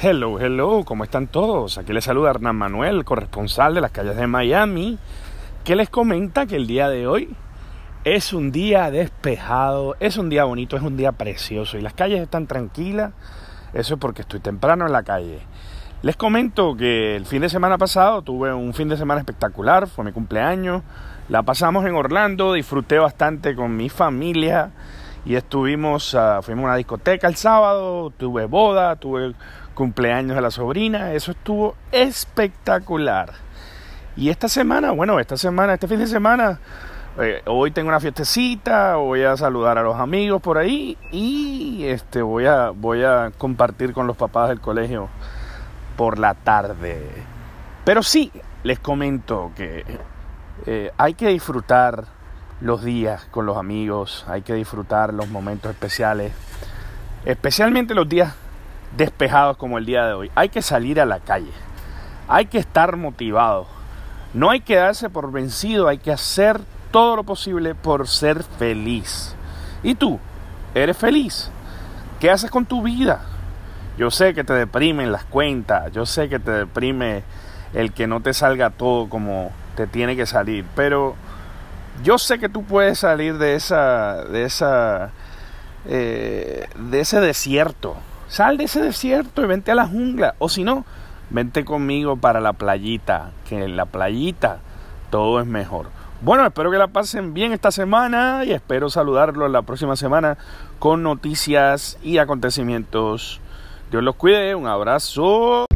Hello, hello, ¿cómo están todos? Aquí les saluda Hernán Manuel, corresponsal de las calles de Miami, que les comenta que el día de hoy es un día despejado, es un día bonito, es un día precioso y las calles están tranquilas. Eso es porque estoy temprano en la calle. Les comento que el fin de semana pasado tuve un fin de semana espectacular, fue mi cumpleaños. La pasamos en Orlando, disfruté bastante con mi familia y estuvimos, uh, fuimos a una discoteca el sábado, tuve boda, tuve cumpleaños de la sobrina, eso estuvo espectacular. Y esta semana, bueno, esta semana, este fin de semana, eh, hoy tengo una fiestecita, voy a saludar a los amigos por ahí y este voy a voy a compartir con los papás del colegio por la tarde. Pero sí, les comento que eh, hay que disfrutar los días con los amigos, hay que disfrutar los momentos especiales, especialmente los días despejados como el día de hoy. Hay que salir a la calle, hay que estar motivado, no hay que darse por vencido, hay que hacer todo lo posible por ser feliz. ¿Y tú? ¿Eres feliz? ¿Qué haces con tu vida? Yo sé que te deprimen las cuentas, yo sé que te deprime el que no te salga todo como te tiene que salir, pero yo sé que tú puedes salir de esa, de esa, eh, de ese desierto. Sal de ese desierto y vente a la jungla. O si no, vente conmigo para la playita, que en la playita todo es mejor. Bueno, espero que la pasen bien esta semana y espero saludarlos la próxima semana con noticias y acontecimientos. Dios los cuide, un abrazo.